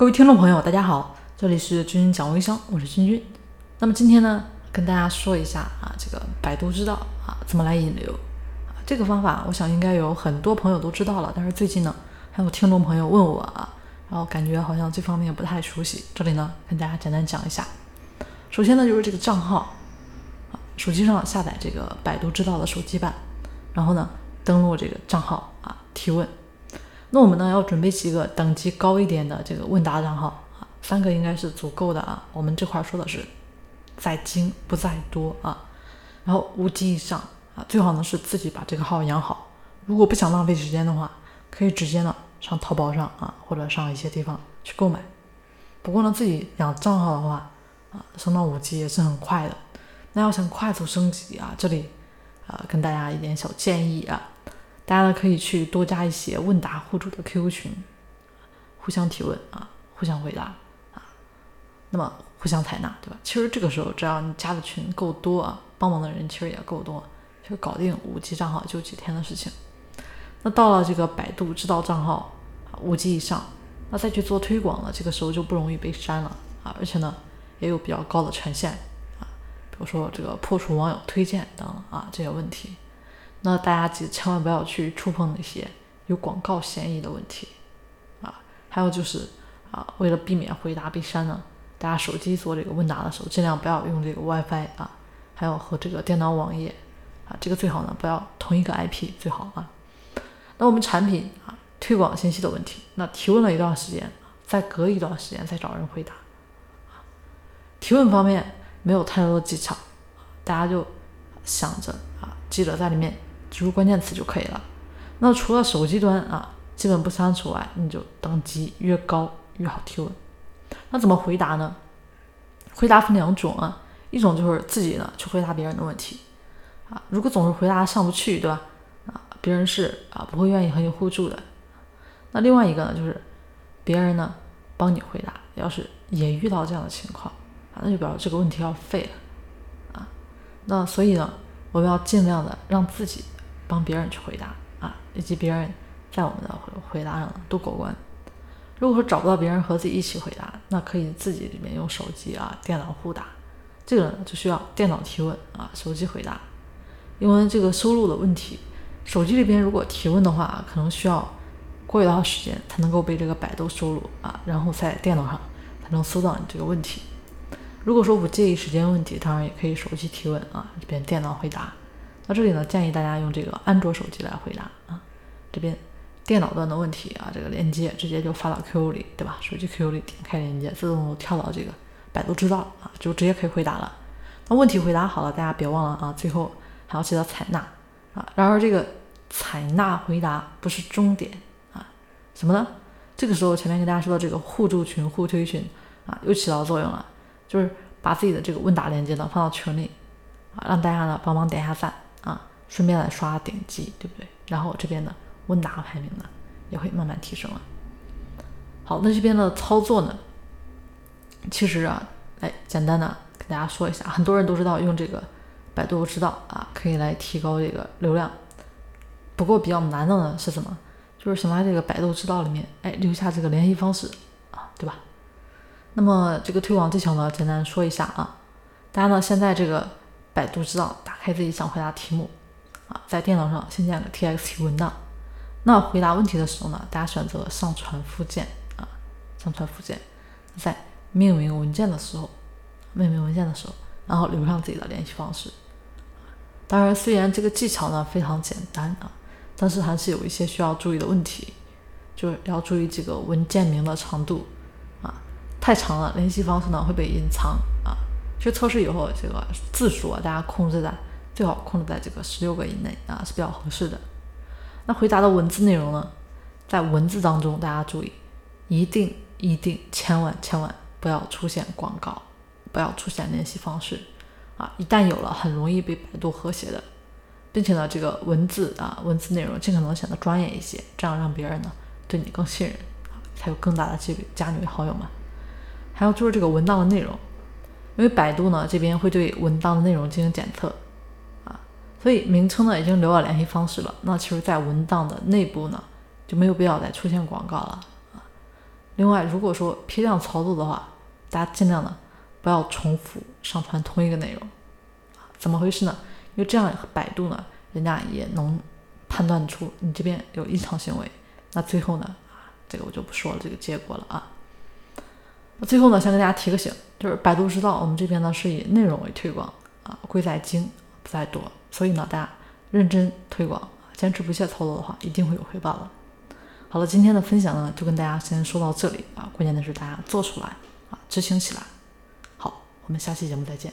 各位听众朋友，大家好，这里是君君讲微商，我是君君。那么今天呢，跟大家说一下啊，这个百度知道啊怎么来引流啊，这个方法我想应该有很多朋友都知道了，但是最近呢，还有听众朋友问我啊，然后感觉好像这方面不太熟悉，这里呢跟大家简单讲一下。首先呢，就是这个账号啊，手机上下载这个百度知道的手机版，然后呢登录这个账号啊提问。那我们呢要准备几个等级高一点的这个问答账号啊，三个应该是足够的啊。我们这块说的是在精不在多啊，然后五级以上啊，最好呢是自己把这个号养好。如果不想浪费时间的话，可以直接呢上淘宝上啊，或者上一些地方去购买。不过呢，自己养账号的话啊，升到五级也是很快的。那要想快速升级啊，这里啊跟大家一点小建议啊。大家呢可以去多加一些问答互助的 QQ 群，互相提问啊，互相回答啊，那么互相采纳，对吧？其实这个时候只要你加的群够多啊，帮忙的人其实也够多，就搞定五 G 账号就几天的事情。那到了这个百度知道账号五 G 以上，那再去做推广了，这个时候就不容易被删了啊，而且呢也有比较高的权限啊，比如说这个破除网友推荐等啊这些问题。那大家记千万不要去触碰那些有广告嫌疑的问题啊！还有就是啊，为了避免回答被删呢，大家手机做这个问答的时候，尽量不要用这个 WiFi 啊，还有和这个电脑网页啊，这个最好呢不要同一个 IP 最好啊。那我们产品啊推广信息的问题，那提问了一段时间，再隔一段时间再找人回答。提问方面没有太多的技巧，大家就想着啊，记得在里面。输入关键词就可以了。那除了手机端啊，基本不删除外，你就等级越高越好提问。那怎么回答呢？回答分两种啊，一种就是自己呢去回答别人的问题啊，如果总是回答上不去，对吧？啊，别人是啊不会愿意和你互助的。那另外一个呢，就是别人呢帮你回答，要是也遇到这样的情况啊，那就表示这个问题要废了啊。那所以呢，我们要尽量的让自己。帮别人去回答啊，以及别人在我们的回答上都过关。如果说找不到别人和自己一起回答，那可以自己里面用手机啊、电脑互答。这个呢就需要电脑提问啊，手机回答。因为这个收录的问题，手机里边如果提问的话，可能需要过一段时间才能够被这个百度收录啊，然后在电脑上才能搜到你这个问题。如果说不介意时间问题，当然也可以手机提问啊，这边电脑回答。那这里呢，建议大家用这个安卓手机来回答啊。这边电脑端的问题啊，这个链接直接就发到 QQ 里，对吧？手机 QQ 里点开链接，自动跳到这个百度知道啊，就直接可以回答了。那问题回答好了，大家别忘了啊，最后还要记得采纳啊。然而这个采纳回答不是终点啊，什么呢？这个时候前面跟大家说的这个互助群、互推群啊，又起到作用了，就是把自己的这个问答链接呢放到群里啊，让大家呢帮忙点一下赞。啊，顺便来刷点击，对不对？然后这边的问答排名呢，也会慢慢提升了。好，那这边的操作呢，其实啊，来简单的跟大家说一下，很多人都知道用这个百度知道啊，可以来提高这个流量。不过比较难的呢是什么？就是想在这个百度知道里面，哎，留下这个联系方式啊，对吧？那么这个推广技巧呢，简单说一下啊，大家呢现在这个。百度知道，开自己想回答题目，啊，在电脑上新建个 TXT 文档。那回答问题的时候呢，大家选择上传附件啊，上传附件，在命名文件的时候，命名文件的时候，然后留上自己的联系方式。当然，虽然这个技巧呢非常简单啊，但是还是有一些需要注意的问题，就是要注意这个文件名的长度啊，太长了，联系方式呢会被隐藏啊。去测试以后，这个字数啊，大家控制在最好控制在这个十六个以内啊，是比较合适的。那回答的文字内容呢，在文字当中，大家注意，一定一定千万千万不要出现广告，不要出现联系方式啊！一旦有了，很容易被百度和谐的，并且呢，这个文字啊，文字内容尽可能显得专业一些，这样让别人呢对你更信任，才有更大的几率加你为好友嘛。还有就是这个文档的内容。因为百度呢这边会对文档的内容进行检测，所以名称呢已经留了联系方式了。那其实，在文档的内部呢就没有必要再出现广告了啊。另外，如果说批量操作的话，大家尽量呢不要重复上传同一个内容。怎么回事呢？因为这样百度呢，人家也能判断出你这边有异常行为。那最后呢，啊，这个我就不说了，这个结果了啊。那最后呢，先跟大家提个醒，就是百度知道我们这边呢是以内容为推广啊，贵在精不在多，所以呢，大家认真推广，坚持不懈操作的话，一定会有回报的。好了，今天的分享呢，就跟大家先说到这里啊，关键的是大家做出来啊，执行起来。好，我们下期节目再见。